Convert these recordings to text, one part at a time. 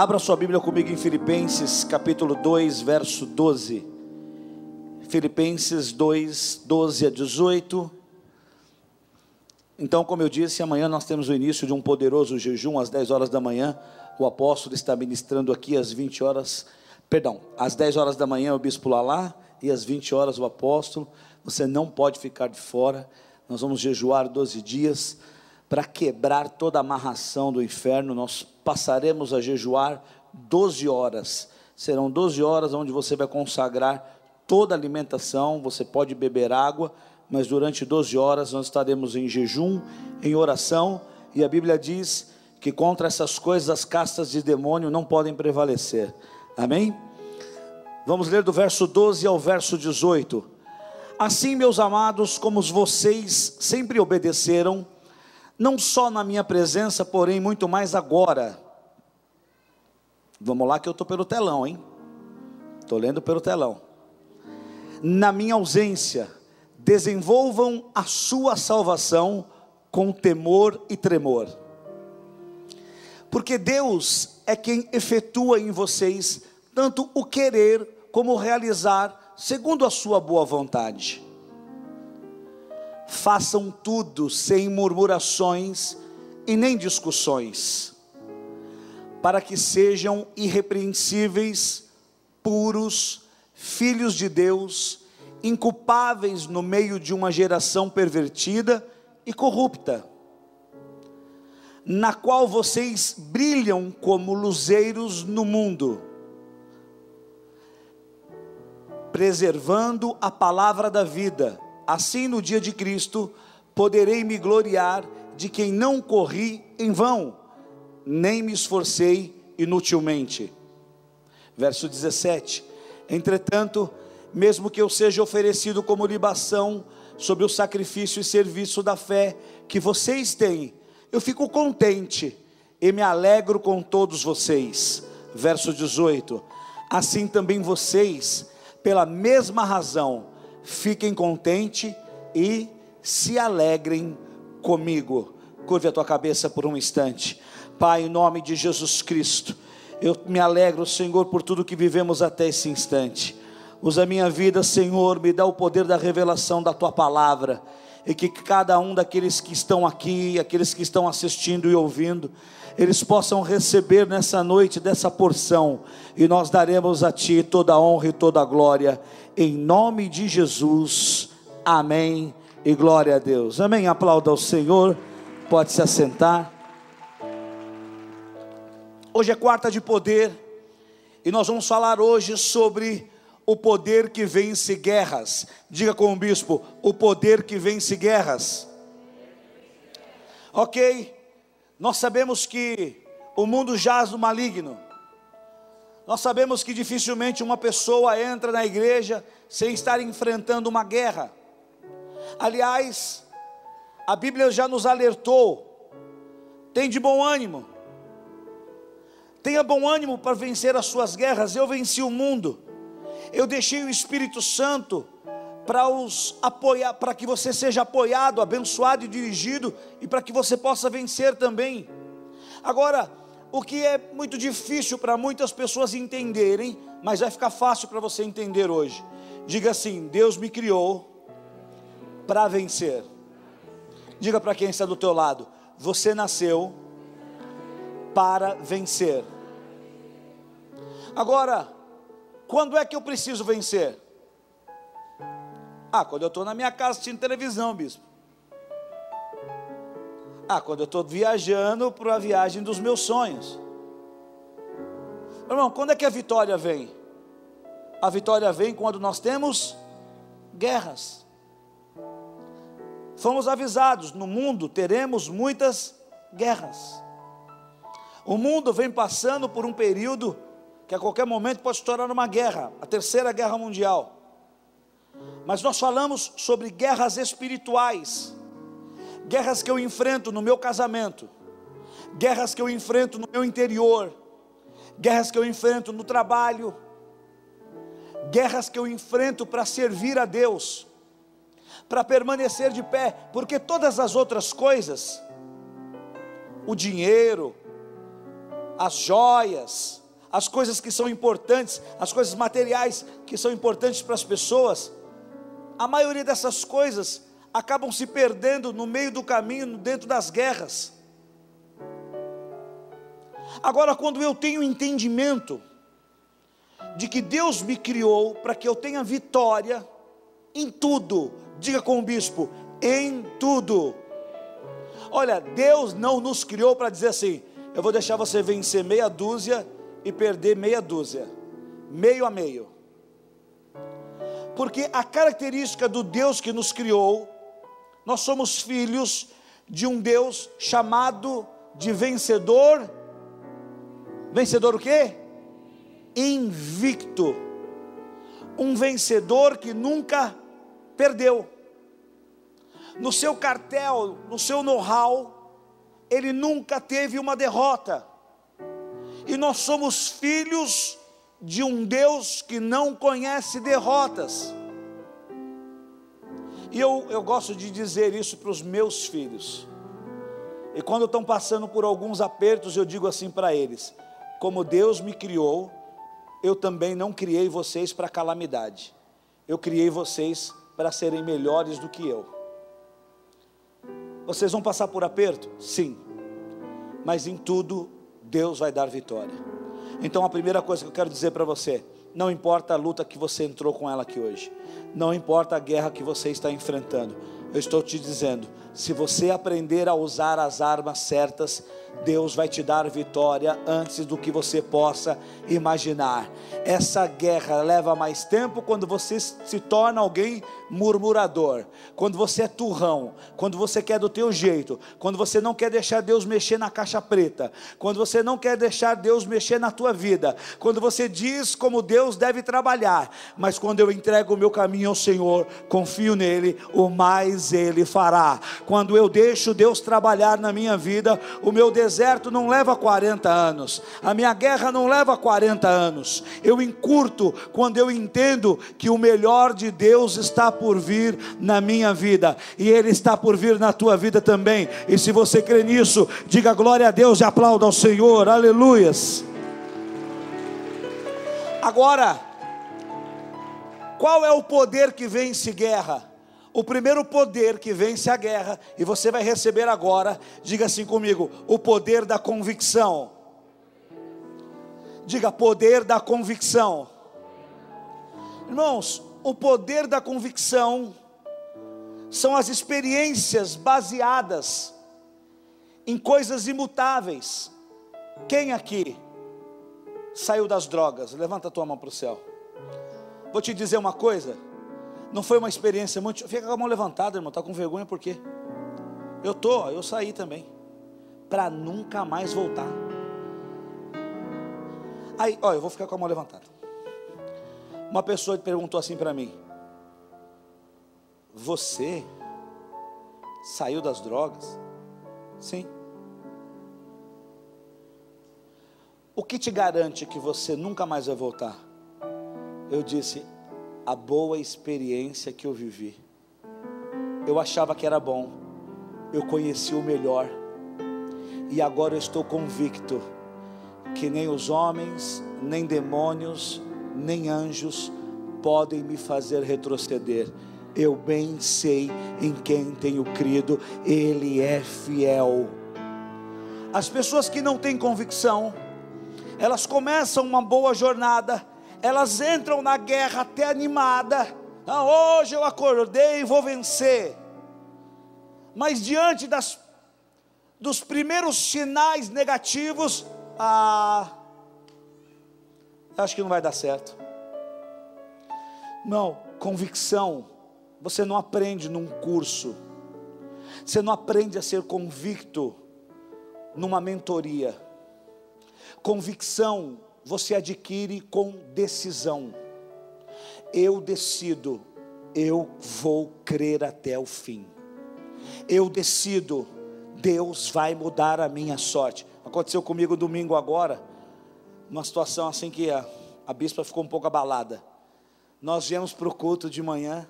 Abra sua Bíblia comigo em Filipenses capítulo 2, verso 12. Filipenses 2, 12 a 18. Então, como eu disse, amanhã nós temos o início de um poderoso jejum às 10 horas da manhã. O apóstolo está ministrando aqui às 20 horas, perdão, às 10 horas da manhã o bispo Lalá e às 20 horas o apóstolo. Você não pode ficar de fora. Nós vamos jejuar 12 dias para quebrar toda a amarração do inferno. Nós passaremos a jejuar 12 horas. Serão 12 horas onde você vai consagrar toda a alimentação, você pode beber água, mas durante 12 horas nós estaremos em jejum, em oração, e a Bíblia diz que contra essas coisas as castas de demônio não podem prevalecer. Amém? Vamos ler do verso 12 ao verso 18. Assim, meus amados, como vocês sempre obedeceram, não só na minha presença, porém muito mais agora. Vamos lá que eu estou pelo telão, hein? Estou lendo pelo telão. Na minha ausência, desenvolvam a sua salvação com temor e tremor. Porque Deus é quem efetua em vocês tanto o querer como o realizar, segundo a sua boa vontade façam tudo sem murmurações e nem discussões, para que sejam irrepreensíveis, puros, filhos de Deus, inculpáveis no meio de uma geração pervertida e corrupta, na qual vocês brilham como luzeiros no mundo, preservando a palavra da vida assim no dia de Cristo poderei me gloriar de quem não corri em vão, nem me esforcei inutilmente. Verso 17: Entretanto, mesmo que eu seja oferecido como libação sobre o sacrifício e serviço da fé que vocês têm, eu fico contente e me alegro com todos vocês. Verso 18: Assim também vocês, pela mesma razão, fiquem contentes e se alegrem comigo. Curve a tua cabeça por um instante. Pai, em nome de Jesus Cristo, eu me alegro, Senhor, por tudo que vivemos até esse instante. Usa a minha vida, Senhor, me dá o poder da revelação da tua palavra. E que cada um daqueles que estão aqui, aqueles que estão assistindo e ouvindo, eles possam receber nessa noite dessa porção, e nós daremos a Ti toda a honra e toda a glória, em nome de Jesus, amém e glória a Deus, amém. Aplauda ao Senhor, pode se assentar. Hoje é quarta de poder, e nós vamos falar hoje sobre o poder que vence guerras. Diga com o bispo: o poder que vence guerras. Ok, nós sabemos que o mundo jaz no maligno. Nós sabemos que dificilmente uma pessoa entra na igreja sem estar enfrentando uma guerra. Aliás, a Bíblia já nos alertou: tem de bom ânimo, tenha bom ânimo para vencer as suas guerras. Eu venci o mundo, eu deixei o Espírito Santo para os apoiar, para que você seja apoiado, abençoado e dirigido e para que você possa vencer também. Agora, o que é muito difícil para muitas pessoas entenderem, mas vai ficar fácil para você entender hoje. Diga assim: Deus me criou para vencer. Diga para quem está do teu lado: você nasceu para vencer. Agora, quando é que eu preciso vencer? Ah, quando eu estou na minha casa assistindo televisão, bispo. Ah, quando eu estou viajando para a viagem dos meus sonhos. Irmão, quando é que a vitória vem? A vitória vem quando nós temos guerras. Fomos avisados: no mundo teremos muitas guerras. O mundo vem passando por um período que a qualquer momento pode se tornar uma guerra a terceira guerra mundial. Mas nós falamos sobre guerras espirituais, guerras que eu enfrento no meu casamento, guerras que eu enfrento no meu interior, guerras que eu enfrento no trabalho, guerras que eu enfrento para servir a Deus, para permanecer de pé, porque todas as outras coisas, o dinheiro, as joias, as coisas que são importantes, as coisas materiais que são importantes para as pessoas, a maioria dessas coisas acabam se perdendo no meio do caminho, dentro das guerras. Agora, quando eu tenho entendimento de que Deus me criou para que eu tenha vitória em tudo, diga com o bispo, em tudo. Olha, Deus não nos criou para dizer assim: eu vou deixar você vencer meia dúzia e perder meia dúzia, meio a meio. Porque a característica do Deus que nos criou, nós somos filhos de um Deus chamado de vencedor Vencedor o quê? Invicto. Um vencedor que nunca perdeu. No seu cartel, no seu know-how, ele nunca teve uma derrota. E nós somos filhos de um Deus que não conhece derrotas. E eu, eu gosto de dizer isso para os meus filhos. E quando estão passando por alguns apertos, eu digo assim para eles: como Deus me criou, eu também não criei vocês para calamidade. Eu criei vocês para serem melhores do que eu. Vocês vão passar por aperto? Sim. Mas em tudo Deus vai dar vitória. Então a primeira coisa que eu quero dizer para você, não importa a luta que você entrou com ela aqui hoje, não importa a guerra que você está enfrentando, eu estou te dizendo, se você aprender a usar as armas certas, Deus vai te dar vitória antes do que você possa imaginar. Essa guerra leva mais tempo quando você se torna alguém murmurador, quando você é turrão, quando você quer do teu jeito, quando você não quer deixar Deus mexer na caixa preta, quando você não quer deixar Deus mexer na tua vida, quando você diz como Deus deve trabalhar, mas quando eu entrego o meu caminho ao Senhor, confio nele, o mais ele fará. Quando eu deixo Deus trabalhar na minha vida, o meu deserto não leva 40 anos, a minha guerra não leva 40 anos. Eu encurto quando eu entendo que o melhor de Deus está por vir na minha vida e Ele está por vir na tua vida também. E se você crê nisso, diga glória a Deus e aplauda ao Senhor, aleluias. Agora, qual é o poder que vence guerra? O primeiro poder que vence a guerra, e você vai receber agora, diga assim comigo: o poder da convicção. Diga poder da convicção. Irmãos, o poder da convicção são as experiências baseadas em coisas imutáveis. Quem aqui saiu das drogas? Levanta a tua mão para o céu. Vou te dizer uma coisa não foi uma experiência muito. Fica com a mão levantada, irmão. Está com vergonha por quê? Eu tô, eu saí também. Para nunca mais voltar. Aí, ó, eu vou ficar com a mão levantada. Uma pessoa perguntou assim para mim: Você saiu das drogas? Sim. O que te garante que você nunca mais vai voltar? Eu disse: a boa experiência que eu vivi. Eu achava que era bom, eu conheci o melhor, e agora eu estou convicto que nem os homens, nem demônios, nem anjos podem me fazer retroceder. Eu bem sei em quem tenho crido, Ele é fiel. As pessoas que não têm convicção, elas começam uma boa jornada, elas entram na guerra até animada. Ah, hoje eu acordei e vou vencer. Mas diante das, dos primeiros sinais negativos, ah, acho que não vai dar certo. Não, convicção, você não aprende num curso, você não aprende a ser convicto numa mentoria. Convicção você adquire com decisão. Eu decido, eu vou crer até o fim. Eu decido, Deus vai mudar a minha sorte. Aconteceu comigo domingo agora, uma situação assim que a, a bispa ficou um pouco abalada. Nós viemos para o culto de manhã,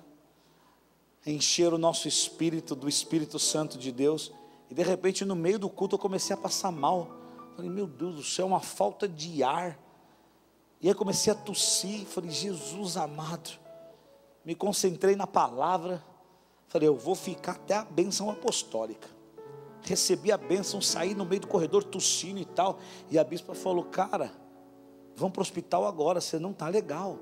encher o nosso espírito do Espírito Santo de Deus, e de repente no meio do culto eu comecei a passar mal Falei, meu Deus do céu, uma falta de ar. E aí comecei a tossir. Falei, Jesus amado. Me concentrei na palavra. Falei, eu vou ficar até a bênção apostólica. Recebi a bênção, saí no meio do corredor tossindo e tal. E a bispa falou, cara, vamos para o hospital agora, você não está legal.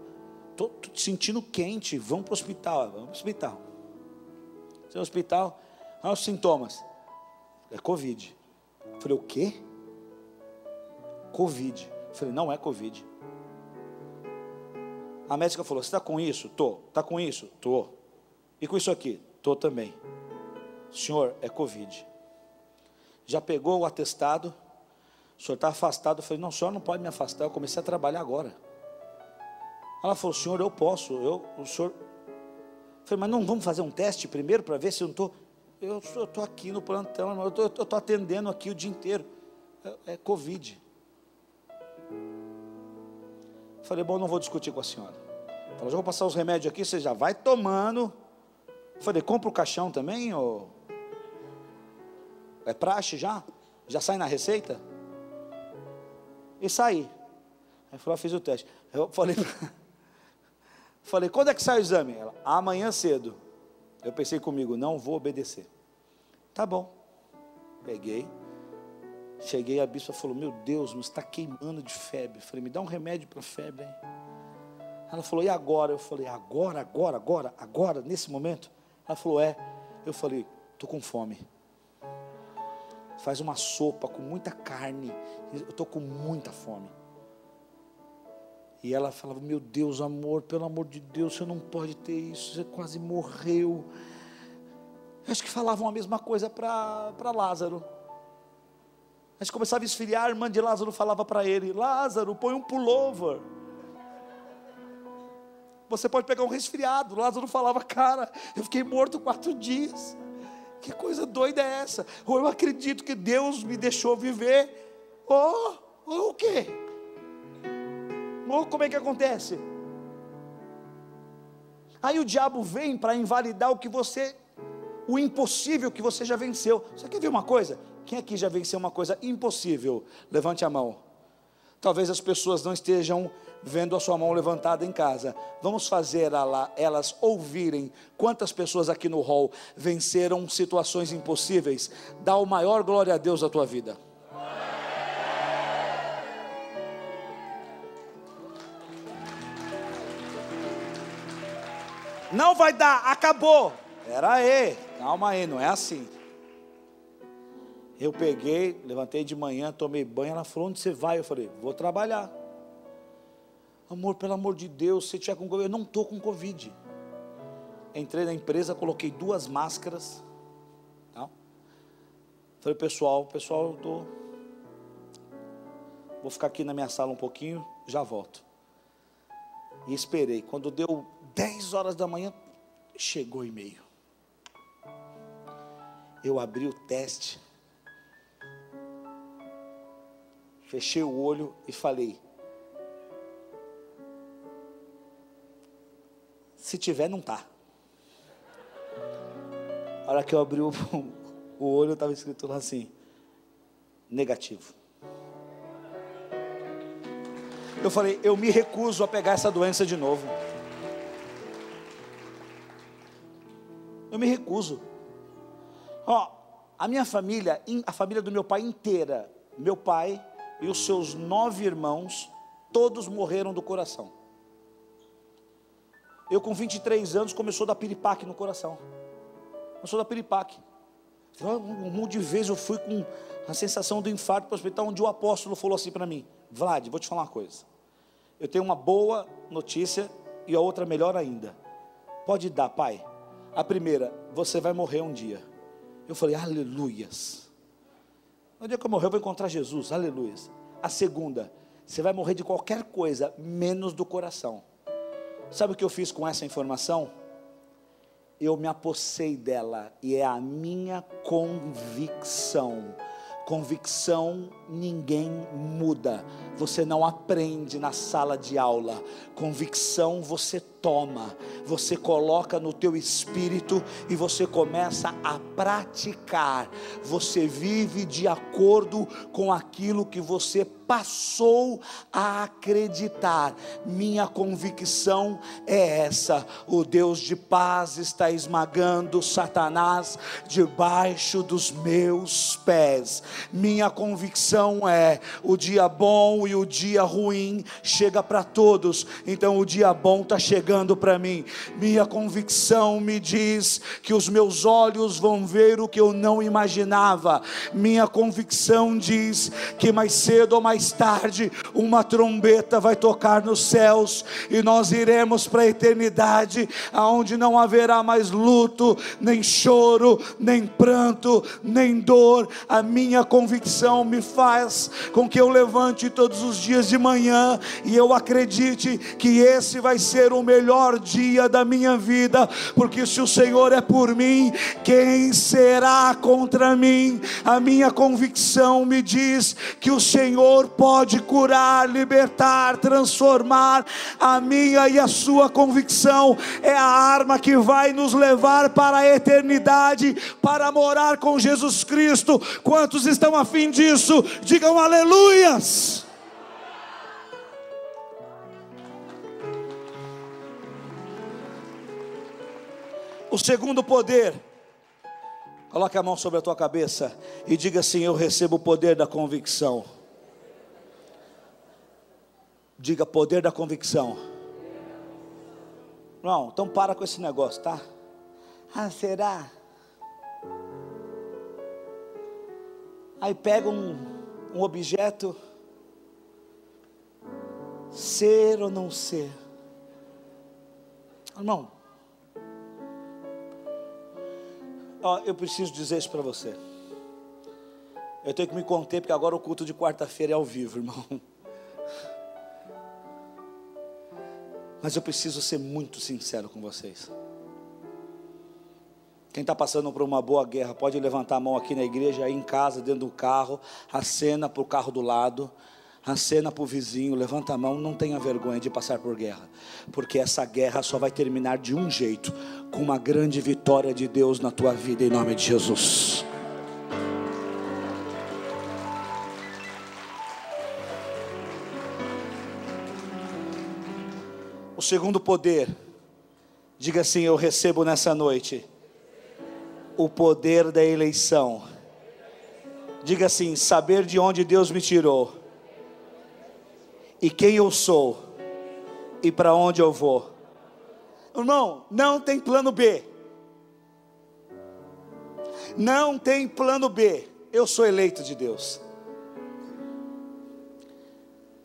Estou sentindo quente, vamos para o hospital, vamos para o hospital. Seu hospital, olha os sintomas. É Covid. Falei, o quê? Covid. Falei, não é Covid. A médica falou: Você está com isso? Tô. Está com isso? Tô. E com isso aqui? Tô também. Senhor, é Covid. Já pegou o atestado? O senhor está afastado? Eu falei: Não, o senhor não pode me afastar. Eu comecei a trabalhar agora. Ela falou: Senhor, eu posso. Eu, o senhor. Eu falei: Mas não vamos fazer um teste primeiro para ver se eu não estou. Eu estou aqui no plantão, eu estou atendendo aqui o dia inteiro. É, é Covid. Falei, bom, não vou discutir com a senhora. Falou, já vou passar os remédios aqui, você já vai tomando. Falei, compra o caixão também? Ou... É praxe já? Já sai na receita? E saí. Aí falou, fiz o teste. Eu falei, falei, quando é que sai o exame? Ela, amanhã cedo. Eu pensei comigo, não vou obedecer. Tá bom. Peguei, Cheguei, a bispa falou: Meu Deus, mas está queimando de febre. falei: Me dá um remédio para febre. Hein? Ela falou: E agora? Eu falei: Agora, agora, agora, agora, nesse momento? Ela falou: É. Eu falei: Estou com fome. Faz uma sopa com muita carne. Eu estou com muita fome. E ela falava: Meu Deus, amor, pelo amor de Deus, você não pode ter isso. Você quase morreu. Acho que falavam a mesma coisa para Lázaro. Mas começava a esfriar, a irmã de Lázaro falava para ele: Lázaro, põe um pullover. Você pode pegar um resfriado. Lázaro falava: Cara, eu fiquei morto quatro dias. Que coisa doida é essa? Ou eu acredito que Deus me deixou viver, ou, ou o quê? Ou como é que acontece? Aí o diabo vem para invalidar o que você, o impossível que você já venceu. Você quer ver uma coisa? Quem aqui já venceu uma coisa impossível? Levante a mão. Talvez as pessoas não estejam vendo a sua mão levantada em casa. Vamos fazer elas ouvirem quantas pessoas aqui no hall venceram situações impossíveis. Dá o maior glória a Deus à tua vida. Não vai dar, acabou. Pera aí, calma aí, não é assim. Eu peguei, levantei de manhã, tomei banho. Ela falou: Onde você vai? Eu falei: Vou trabalhar. Amor, pelo amor de Deus, se tiver com Covid, eu não estou com Covid. Entrei na empresa, coloquei duas máscaras. Tá? Falei, pessoal, pessoal, eu tô. Vou ficar aqui na minha sala um pouquinho, já volto. E esperei. Quando deu 10 horas da manhã, chegou o e-mail. Eu abri o teste Fechei o olho e falei: Se tiver, não tá. A hora que eu abri o, o olho, estava escrito lá assim: negativo. Eu falei: Eu me recuso a pegar essa doença de novo. Eu me recuso. Ó, a minha família, a família do meu pai inteira, meu pai, e os seus nove irmãos, todos morreram do coração. Eu com 23 anos começou a dar piripaque no coração. Começou a dar piripaque. Um monte de vezes eu fui com a sensação do infarto para o hospital, onde o apóstolo falou assim para mim: Vlad, vou te falar uma coisa. Eu tenho uma boa notícia e a outra melhor ainda. Pode dar, pai. A primeira, você vai morrer um dia. Eu falei, aleluias. No dia que eu morrer, eu vou encontrar Jesus, aleluia. A segunda, você vai morrer de qualquer coisa, menos do coração. Sabe o que eu fiz com essa informação? Eu me apossei dela, e é a minha convicção. Convicção ninguém muda, você não aprende na sala de aula, convicção você toma, você coloca no teu espírito e você começa a praticar. Você vive de acordo com aquilo que você passou a acreditar. Minha convicção é essa: o Deus de paz está esmagando Satanás debaixo dos meus pés. Minha convicção é: o dia bom e o dia ruim chega para todos, então o dia bom está chegando para mim. Minha convicção me diz que os meus olhos vão ver o que eu não imaginava. Minha convicção diz que mais cedo ou mais mais tarde, uma trombeta vai tocar nos céus e nós iremos para a eternidade, aonde não haverá mais luto, nem choro, nem pranto, nem dor. A minha convicção me faz com que eu levante todos os dias de manhã e eu acredite que esse vai ser o melhor dia da minha vida, porque se o Senhor é por mim, quem será contra mim? A minha convicção me diz que o Senhor pode curar, libertar, transformar. A minha e a sua convicção é a arma que vai nos levar para a eternidade, para morar com Jesus Cristo. Quantos estão afim disso? Digam aleluias. O segundo poder, coloque a mão sobre a tua cabeça e diga assim: Eu recebo o poder da convicção. Diga poder da convicção. Não, então para com esse negócio, tá? Ah, será? Aí pega um, um objeto, ser ou não ser. Irmão, eu preciso dizer isso para você. Eu tenho que me conter, porque agora o culto de quarta-feira é ao vivo, irmão. Mas eu preciso ser muito sincero com vocês. Quem está passando por uma boa guerra pode levantar a mão aqui na igreja, aí em casa, dentro do carro, acena para o carro do lado, acena para o vizinho, levanta a mão, não tenha vergonha de passar por guerra, porque essa guerra só vai terminar de um jeito, com uma grande vitória de Deus na tua vida, em nome de Jesus. O segundo poder, diga assim: Eu recebo nessa noite o poder da eleição. Diga assim: saber de onde Deus me tirou, e quem eu sou, e para onde eu vou. Irmão, não tem plano B. Não tem plano B. Eu sou eleito de Deus.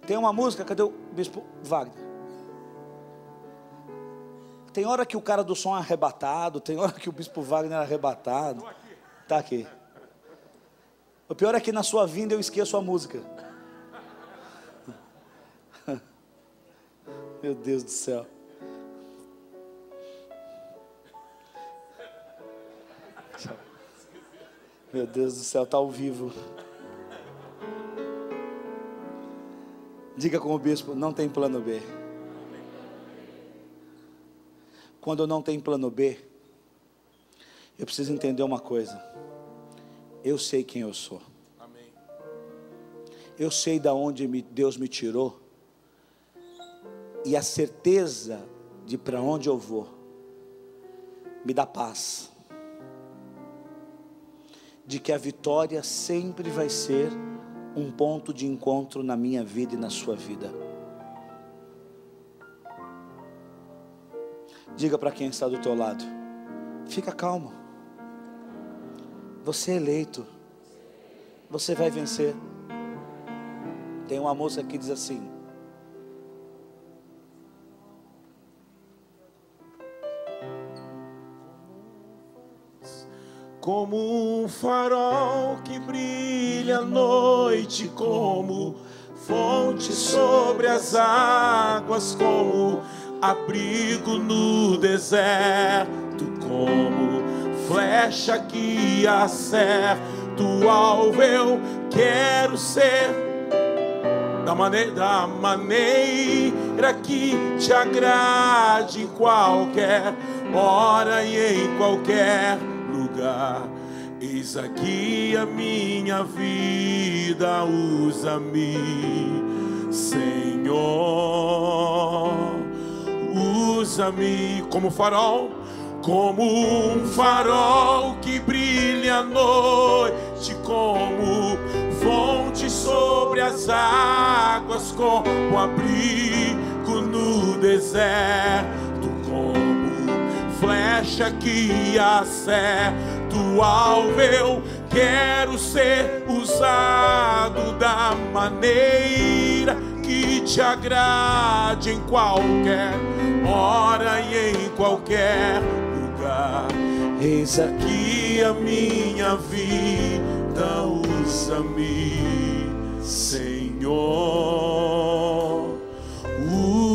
Tem uma música, cadê o bispo Wagner? Tem hora que o cara do som é arrebatado, tem hora que o bispo Wagner é arrebatado. Está aqui. O pior é que na sua vinda eu esqueço a música. Meu Deus do céu. Meu Deus do céu, está ao vivo. Diga com o bispo: não tem plano B. Quando eu não tenho plano B, eu preciso entender uma coisa. Eu sei quem eu sou. Eu sei da onde Deus me tirou. E a certeza de para onde eu vou me dá paz. De que a vitória sempre vai ser um ponto de encontro na minha vida e na sua vida. Diga para quem está do teu lado: fica calmo. Você é eleito. Você vai vencer. Tem uma moça que diz assim: Como um farol que brilha à noite, como fonte sobre as águas, como abrigo no deserto, como flecha que acerta o alvo, eu quero ser. Da maneira, da maneira que te agrade em qualquer hora e em qualquer lugar. Eis aqui a minha vida, usa-me, Senhor, usa-me como farol, como um farol que brilha à noite, como fonte sobre as águas, como abrigo no deserto, flecha que acerta o alvo. Eu quero ser usado da maneira que te agrade em qualquer hora e em qualquer lugar. Eis aqui a minha vida, usa-me, Senhor,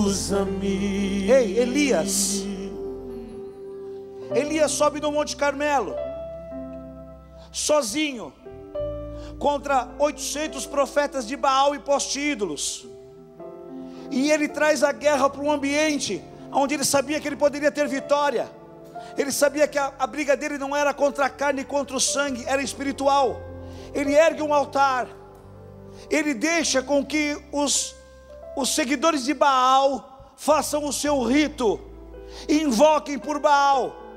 usa-me. Ei, Elias. Elias sobe no Monte Carmelo, sozinho, contra 800 profetas de Baal e postídolos. E ele traz a guerra para um ambiente onde ele sabia que ele poderia ter vitória. Ele sabia que a, a briga dele não era contra a carne e contra o sangue, era espiritual. Ele ergue um altar, ele deixa com que os, os seguidores de Baal façam o seu rito, invoquem por Baal.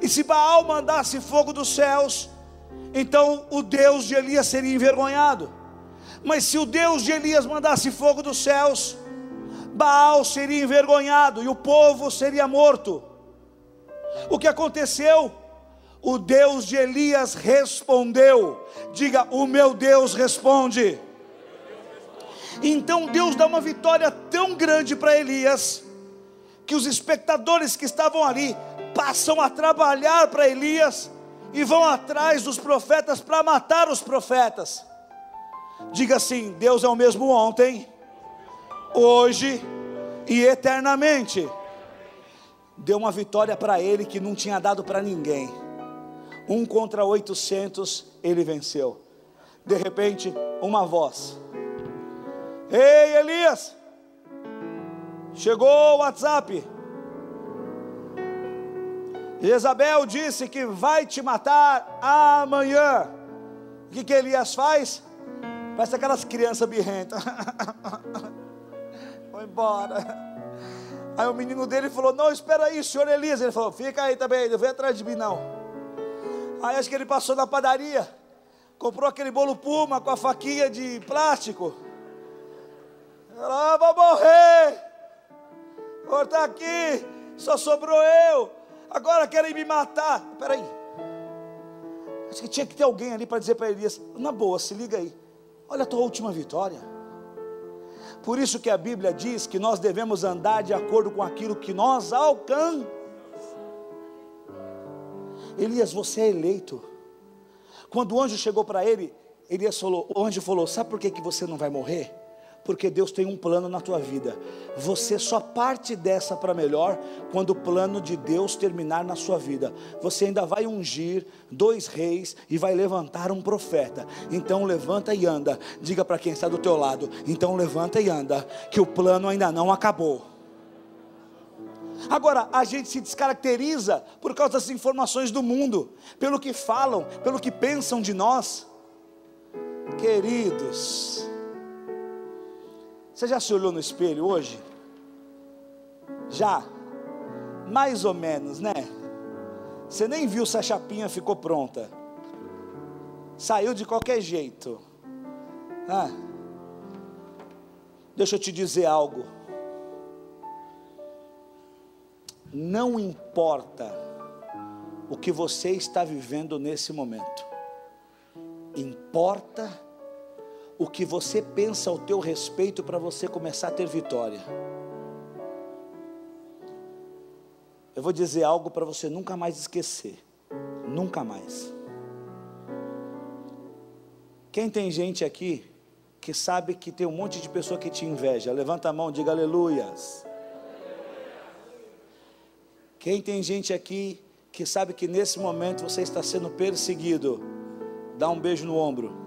E se Baal mandasse fogo dos céus, então o Deus de Elias seria envergonhado. Mas se o Deus de Elias mandasse fogo dos céus, Baal seria envergonhado e o povo seria morto. O que aconteceu? O Deus de Elias respondeu. Diga, o meu Deus responde. Então Deus dá uma vitória tão grande para Elias, que os espectadores que estavam ali passam a trabalhar para Elias e vão atrás dos profetas para matar os profetas. Diga assim: Deus é o mesmo ontem, hoje e eternamente. Deu uma vitória para ele que não tinha dado para ninguém. Um contra 800, ele venceu. De repente, uma voz: Ei, Elias, chegou o WhatsApp. Jezabel disse que vai te matar amanhã. O que, que Elias faz? Parece aquelas crianças birrentas. Vou embora. Aí o menino dele falou: Não, espera aí, senhor Elias. Ele falou: Fica aí também, não vem atrás de mim não. Aí acho que ele passou na padaria, comprou aquele bolo puma com a faquinha de plástico. Ah, vou morrer. Vou estar aqui, só sobrou eu. Agora querem me matar. Espera aí. Acho que tinha que ter alguém ali para dizer para Elias: Na boa, se liga aí. Olha a tua última vitória. Por isso que a Bíblia diz que nós devemos andar de acordo com aquilo que nós alcançamos. Elias, você é eleito. Quando o anjo chegou para ele, Elias falou, o anjo falou: Sabe por que, que você não vai morrer? Porque Deus tem um plano na tua vida. Você só parte dessa para melhor quando o plano de Deus terminar na sua vida. Você ainda vai ungir dois reis e vai levantar um profeta. Então levanta e anda. Diga para quem está do teu lado. Então levanta e anda, que o plano ainda não acabou. Agora, a gente se descaracteriza por causa das informações do mundo, pelo que falam, pelo que pensam de nós. Queridos, você já se olhou no espelho hoje? Já? Mais ou menos, né? Você nem viu se a chapinha ficou pronta. Saiu de qualquer jeito. Ah, deixa eu te dizer algo. Não importa o que você está vivendo nesse momento, importa o que você pensa ao teu respeito para você começar a ter vitória. Eu vou dizer algo para você nunca mais esquecer. Nunca mais. Quem tem gente aqui que sabe que tem um monte de pessoa que te inveja? Levanta a mão, diga aleluias. Quem tem gente aqui que sabe que nesse momento você está sendo perseguido? Dá um beijo no ombro.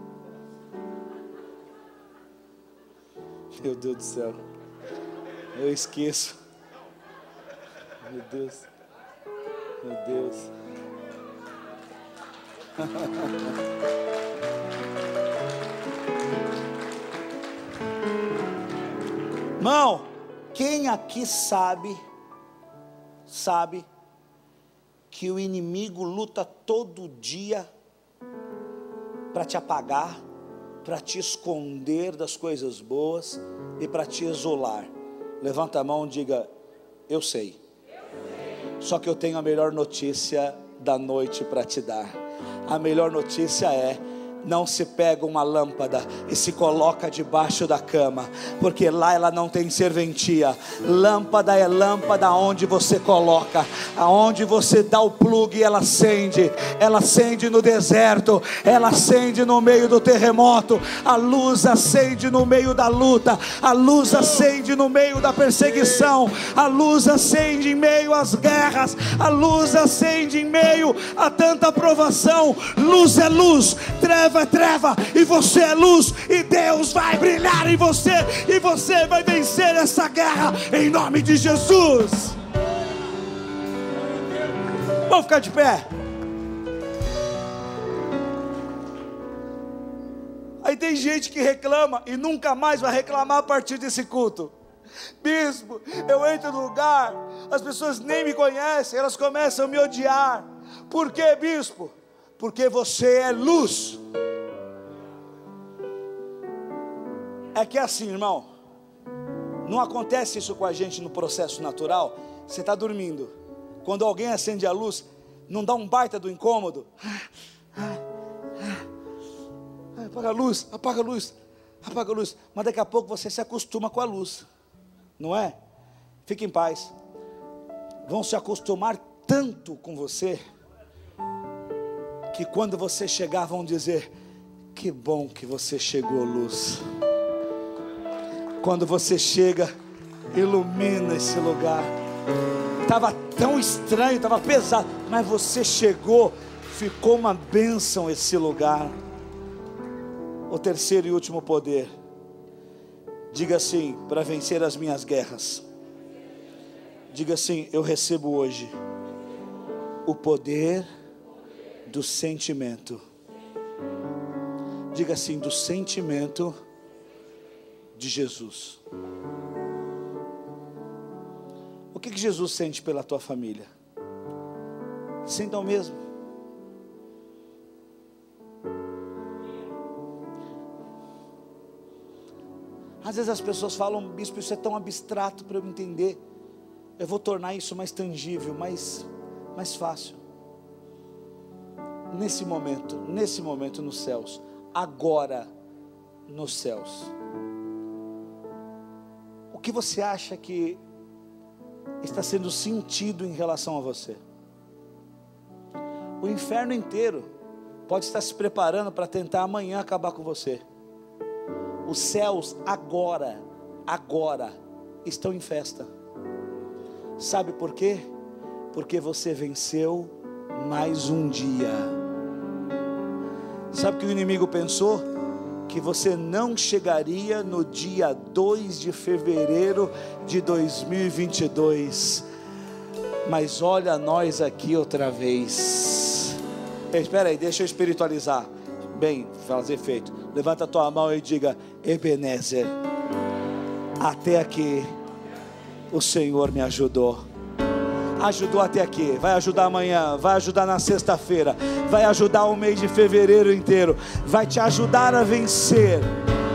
Meu Deus do céu. Eu esqueço. Meu Deus. Meu Deus. Irmão, quem aqui sabe, sabe, que o inimigo luta todo dia para te apagar, para te esconder das coisas boas e para te isolar. Levanta a mão e diga: Eu sei. Só que eu tenho a melhor notícia da noite para te dar. A melhor notícia é não se pega uma lâmpada e se coloca debaixo da cama, porque lá ela não tem serventia. Lâmpada é lâmpada onde você coloca, aonde você dá o plugue, ela acende. Ela acende no deserto, ela acende no meio do terremoto, a luz acende no meio da luta, a luz acende no meio da perseguição, a luz acende em meio às guerras, a luz acende em meio a tanta provação. Luz é luz, treva treva é treva e você é luz, e Deus vai brilhar em você, e você vai vencer essa guerra em nome de Jesus. Vamos ficar de pé. Aí tem gente que reclama e nunca mais vai reclamar a partir desse culto. Bispo, eu entro no lugar, as pessoas nem me conhecem, elas começam a me odiar. Por que, bispo? Porque você é luz. É que é assim, irmão, não acontece isso com a gente no processo natural. Você está dormindo, quando alguém acende a luz, não dá um baita do incômodo. Apaga a luz, apaga a luz, apaga a luz. Mas daqui a pouco você se acostuma com a luz, não é? Fique em paz. Vão se acostumar tanto com você que quando você chegar vão dizer: Que bom que você chegou, luz. Quando você chega, ilumina esse lugar. Estava tão estranho, estava pesado, mas você chegou, ficou uma bênção esse lugar. O terceiro e último poder. Diga assim, para vencer as minhas guerras. Diga assim: Eu recebo hoje o poder do sentimento. Diga assim: do sentimento de Jesus. O que, que Jesus sente pela tua família? Senta o mesmo. Às vezes as pessoas falam, bispo, isso é tão abstrato para eu entender. Eu vou tornar isso mais tangível, mais, mais fácil nesse momento, nesse momento nos céus, agora nos céus. O que você acha que está sendo sentido em relação a você? O inferno inteiro pode estar se preparando para tentar amanhã acabar com você. Os céus agora, agora estão em festa. Sabe por quê? Porque você venceu mais um dia. Sabe o que o inimigo pensou? Que você não chegaria no dia 2 de fevereiro de 2022. Mas olha nós aqui outra vez. Espera aí, deixa eu espiritualizar. Bem, fazer efeito. Levanta a tua mão e diga: Ebenezer, até aqui o Senhor me ajudou ajudou até aqui, vai ajudar amanhã, vai ajudar na sexta-feira, vai ajudar o mês de fevereiro inteiro, vai te ajudar a vencer.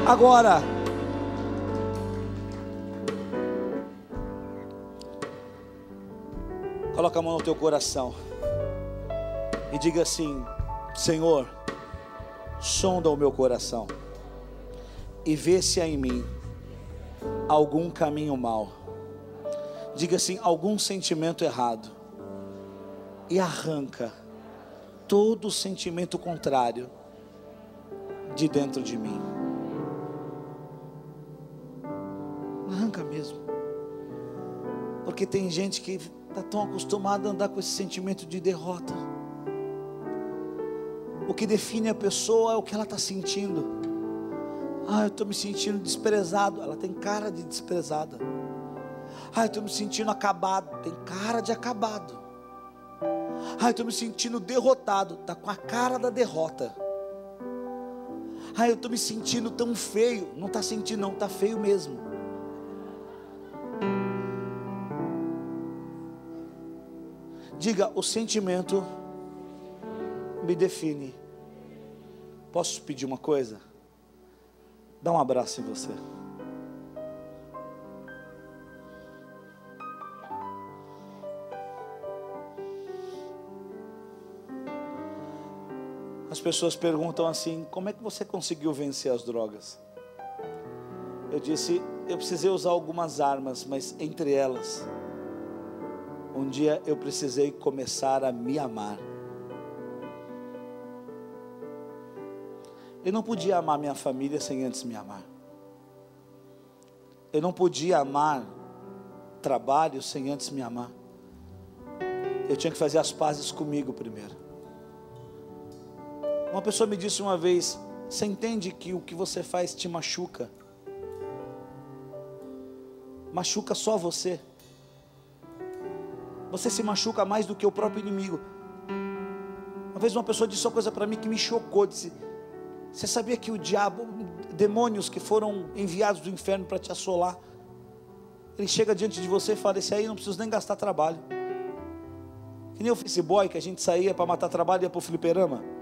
Agora, coloca a mão no teu coração e diga assim: Senhor, sonda o meu coração e vê se há em mim algum caminho mau diga assim: algum sentimento errado, e arranca todo sentimento contrário de dentro de mim. Arranca mesmo, porque tem gente que está tão acostumada a andar com esse sentimento de derrota. O que define a pessoa é o que ela está sentindo. Ah, eu estou me sentindo desprezado. Ela tem cara de desprezada. Eu estou me sentindo acabado. Tem cara de acabado. Eu estou me sentindo derrotado. Está com a cara da derrota. Ah, eu estou me sentindo tão feio. Não está sentindo, não, está feio mesmo. Diga, o sentimento me define. Posso pedir uma coisa? Dá um abraço em você. Pessoas perguntam assim: como é que você conseguiu vencer as drogas? Eu disse: eu precisei usar algumas armas, mas entre elas, um dia eu precisei começar a me amar. Eu não podia amar minha família sem antes me amar. Eu não podia amar trabalho sem antes me amar. Eu tinha que fazer as pazes comigo primeiro. Uma pessoa me disse uma vez: Você entende que o que você faz te machuca? Machuca só você. Você se machuca mais do que o próprio inimigo. Uma vez uma pessoa disse uma coisa para mim que me chocou: disse, você sabia que o diabo, demônios que foram enviados do inferno para te assolar, ele chega diante de você e fala: Esse aí não preciso nem gastar trabalho. Que nem o Facebook que a gente saía para matar trabalho e ia para o fliperama.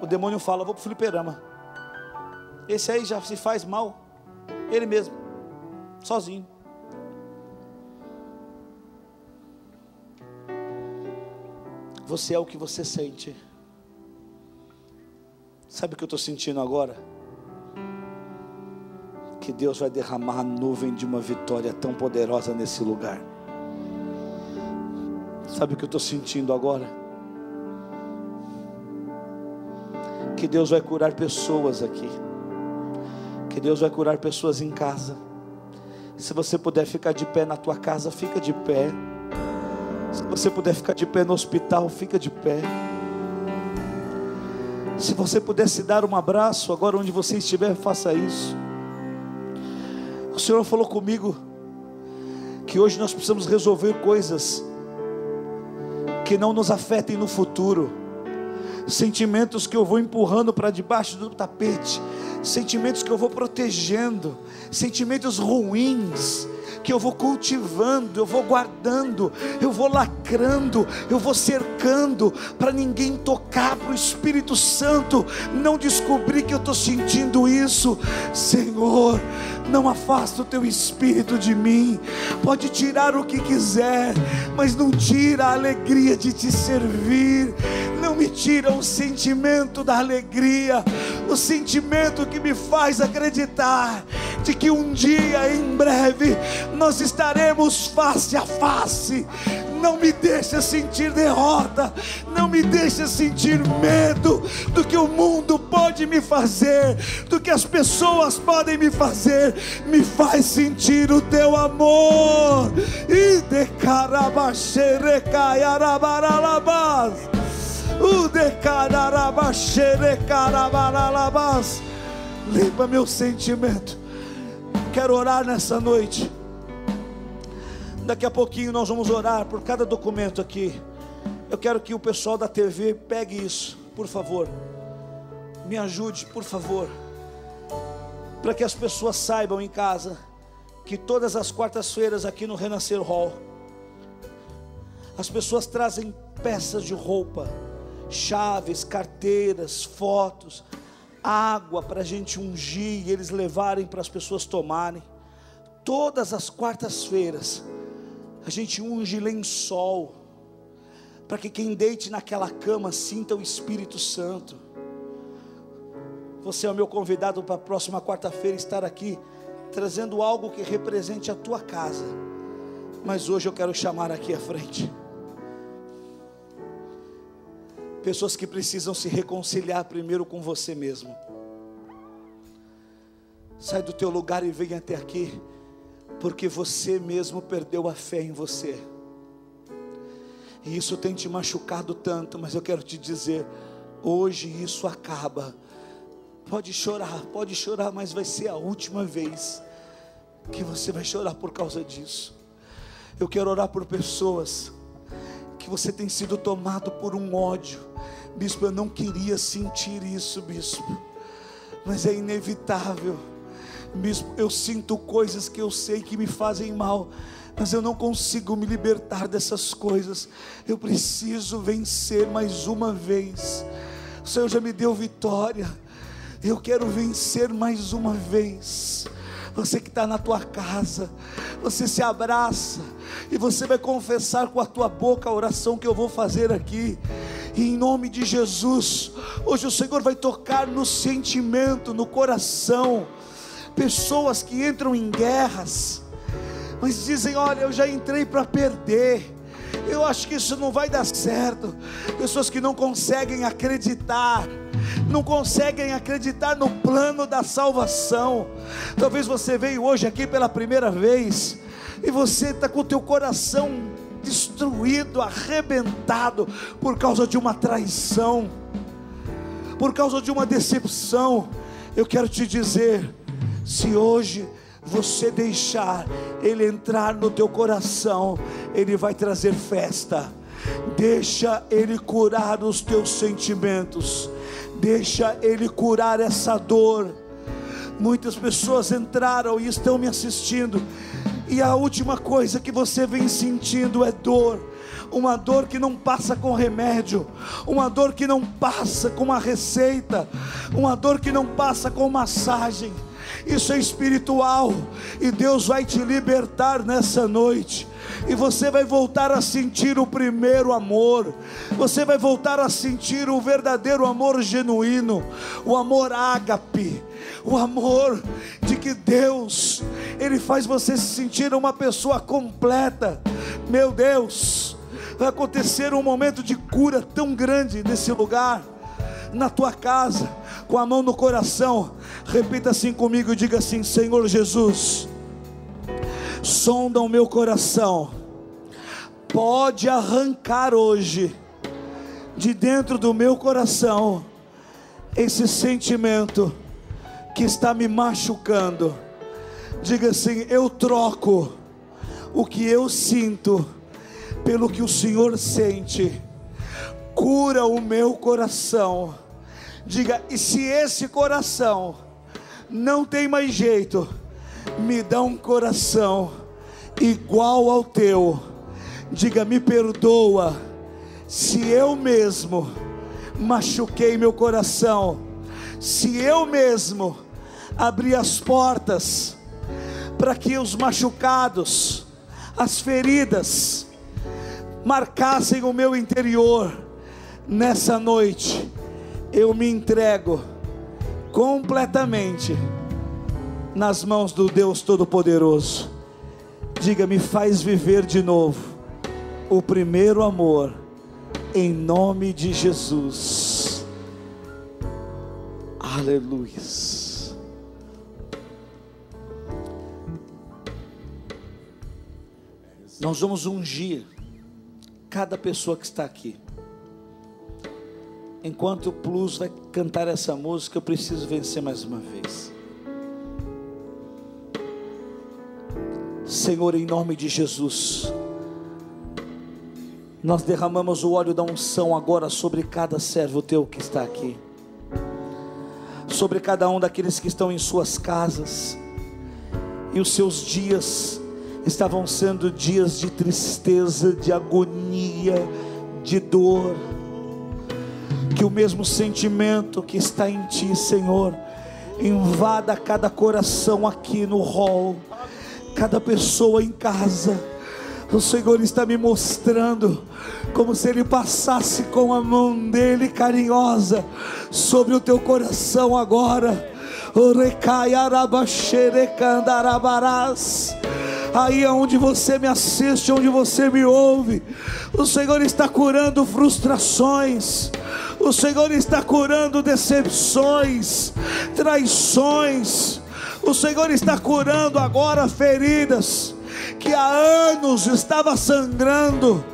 O demônio fala: Vou para o fliperama. Esse aí já se faz mal, ele mesmo, sozinho. Você é o que você sente. Sabe o que eu estou sentindo agora? Que Deus vai derramar a nuvem de uma vitória tão poderosa nesse lugar. Sabe o que eu estou sentindo agora? Que Deus vai curar pessoas aqui. Que Deus vai curar pessoas em casa. Se você puder ficar de pé na tua casa, fica de pé. Se você puder ficar de pé no hospital, fica de pé. Se você pudesse dar um abraço agora onde você estiver, faça isso. O Senhor falou comigo que hoje nós precisamos resolver coisas que não nos afetem no futuro. Sentimentos que eu vou empurrando para debaixo do tapete, sentimentos que eu vou protegendo, sentimentos ruins, que eu vou cultivando, eu vou guardando, eu vou lacrando, eu vou cercando, para ninguém tocar, para o Espírito Santo não descobrir que eu estou sentindo isso. Senhor, não afasta o teu espírito de mim. Pode tirar o que quiser, mas não tira a alegria de te servir. Não me tira o sentimento da alegria, o sentimento que me faz acreditar de que um dia em breve nós estaremos face a face. Não me deixa sentir derrota, não me deixa sentir medo do que o mundo pode me fazer, do que as pessoas podem me fazer. Me faz sentir o teu amor. E de. O de. Limpa meu sentimento. Quero orar nessa noite. Daqui a pouquinho nós vamos orar por cada documento aqui. Eu quero que o pessoal da TV pegue isso, por favor. Me ajude, por favor. Para que as pessoas saibam em casa que todas as quartas-feiras aqui no Renascer Hall, as pessoas trazem peças de roupa, chaves, carteiras, fotos, água para a gente ungir e eles levarem para as pessoas tomarem. Todas as quartas-feiras, a gente unge lençol, para que quem deite naquela cama sinta o Espírito Santo. Você é o meu convidado para a próxima quarta-feira estar aqui, trazendo algo que represente a tua casa. Mas hoje eu quero chamar aqui à frente pessoas que precisam se reconciliar primeiro com você mesmo. Sai do teu lugar e venha até aqui porque você mesmo perdeu a fé em você. E isso tem te machucado tanto, mas eu quero te dizer, hoje isso acaba. Pode chorar, pode chorar, mas vai ser a última vez que você vai chorar por causa disso. Eu quero orar por pessoas que você tem sido tomado por um ódio. Bispo, eu não queria sentir isso, bispo, mas é inevitável. Bispo, eu sinto coisas que eu sei que me fazem mal, mas eu não consigo me libertar dessas coisas. Eu preciso vencer mais uma vez. O Senhor já me deu vitória. Eu quero vencer mais uma vez. Você que está na tua casa, você se abraça e você vai confessar com a tua boca a oração que eu vou fazer aqui. E em nome de Jesus, hoje o Senhor vai tocar no sentimento, no coração. Pessoas que entram em guerras, mas dizem: Olha, eu já entrei para perder. Eu acho que isso não vai dar certo. Pessoas que não conseguem acreditar não conseguem acreditar no plano da salvação. Talvez você veio hoje aqui pela primeira vez e você está com o teu coração destruído, arrebentado por causa de uma traição, por causa de uma decepção. Eu quero te dizer, se hoje você deixar ele entrar no teu coração, ele vai trazer festa. Deixa ele curar os teus sentimentos Deixa Ele curar essa dor. Muitas pessoas entraram e estão me assistindo, e a última coisa que você vem sentindo é dor uma dor que não passa com remédio, uma dor que não passa com uma receita, uma dor que não passa com massagem. Isso é espiritual. E Deus vai te libertar nessa noite. E você vai voltar a sentir o primeiro amor, você vai voltar a sentir o verdadeiro amor genuíno, o amor ágape, o amor de que Deus, Ele faz você se sentir uma pessoa completa. Meu Deus, vai acontecer um momento de cura tão grande nesse lugar, na tua casa, com a mão no coração, repita assim comigo e diga assim: Senhor Jesus sonda o meu coração, pode arrancar hoje, de dentro do meu coração, esse sentimento que está me machucando. Diga assim: eu troco o que eu sinto pelo que o Senhor sente. Cura o meu coração. Diga, e se esse coração não tem mais jeito, me dá um coração igual ao teu. Diga, me perdoa se eu mesmo machuquei meu coração, se eu mesmo abri as portas para que os machucados, as feridas, marcassem o meu interior, nessa noite eu me entrego completamente nas mãos do Deus Todo-Poderoso. Diga, me faz viver de novo o primeiro amor, em nome de Jesus. Aleluia. Nós vamos ungir cada pessoa que está aqui. Enquanto o Plus vai cantar essa música, eu preciso vencer mais uma vez. Senhor, em nome de Jesus, nós derramamos o óleo da unção agora sobre cada servo teu que está aqui, sobre cada um daqueles que estão em suas casas, e os seus dias estavam sendo dias de tristeza, de agonia, de dor, que o mesmo sentimento que está em ti, Senhor, invada cada coração aqui no hall cada pessoa em casa. O Senhor está me mostrando como se Ele passasse com a mão dele carinhosa sobre o teu coração agora. Aí onde você me assiste, onde você me ouve, o Senhor está curando frustrações, o Senhor está curando decepções, traições o Senhor está curando agora feridas que há anos estava sangrando,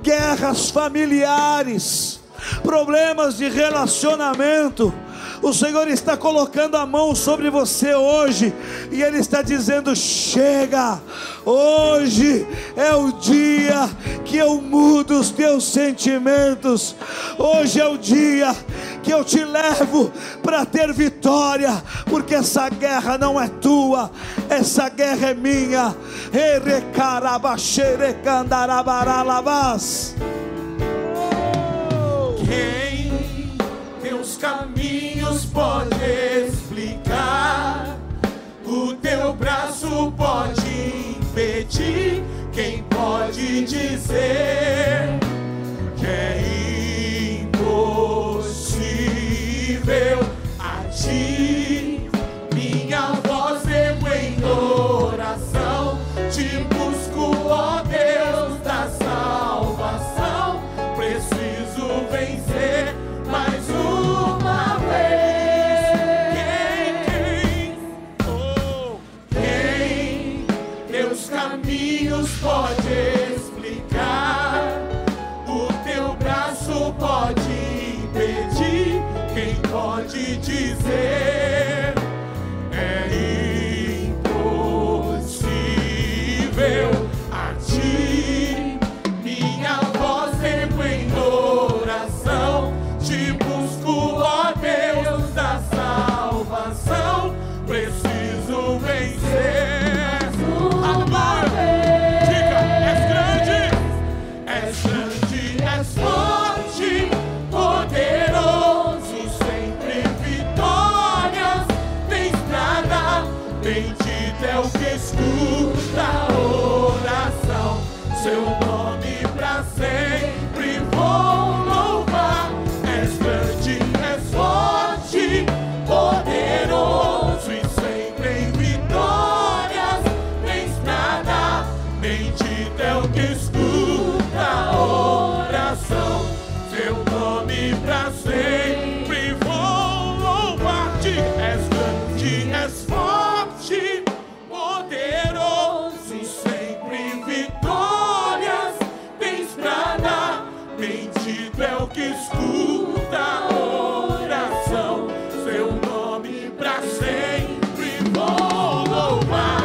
guerras familiares, problemas de relacionamento. O Senhor está colocando a mão sobre você hoje e Ele está dizendo: chega, hoje é o dia que eu mudo os teus sentimentos, hoje é o dia que eu te levo para ter vitória, porque essa guerra não é tua, essa guerra é minha. Quem teus caminhos pode explicar, o teu braço pode impedir, quem pode dizer que é impossível? A ti,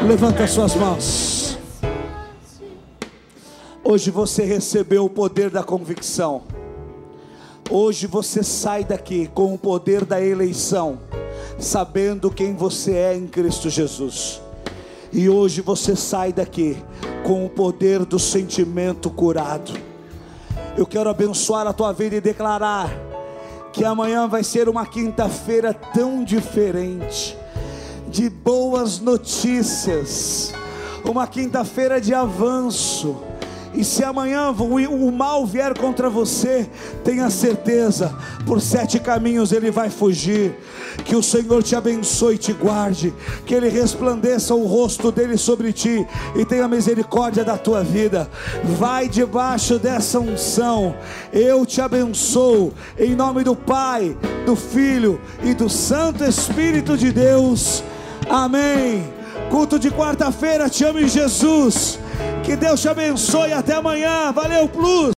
Levanta suas mãos. Hoje você recebeu o poder da convicção. Hoje você sai daqui com o poder da eleição, sabendo quem você é em Cristo Jesus. E hoje você sai daqui com o poder do sentimento curado. Eu quero abençoar a tua vida e declarar que amanhã vai ser uma quinta-feira tão diferente, de boas notícias, uma quinta-feira de avanço. E se amanhã o mal vier contra você, tenha certeza, por sete caminhos ele vai fugir. Que o Senhor te abençoe e te guarde, que ele resplandeça o rosto dele sobre ti e tenha misericórdia da tua vida. Vai debaixo dessa unção. Eu te abençoo em nome do Pai, do Filho e do Santo Espírito de Deus. Amém. Culto de quarta-feira, te amo em Jesus. Que Deus te abençoe. Até amanhã. Valeu, Plus.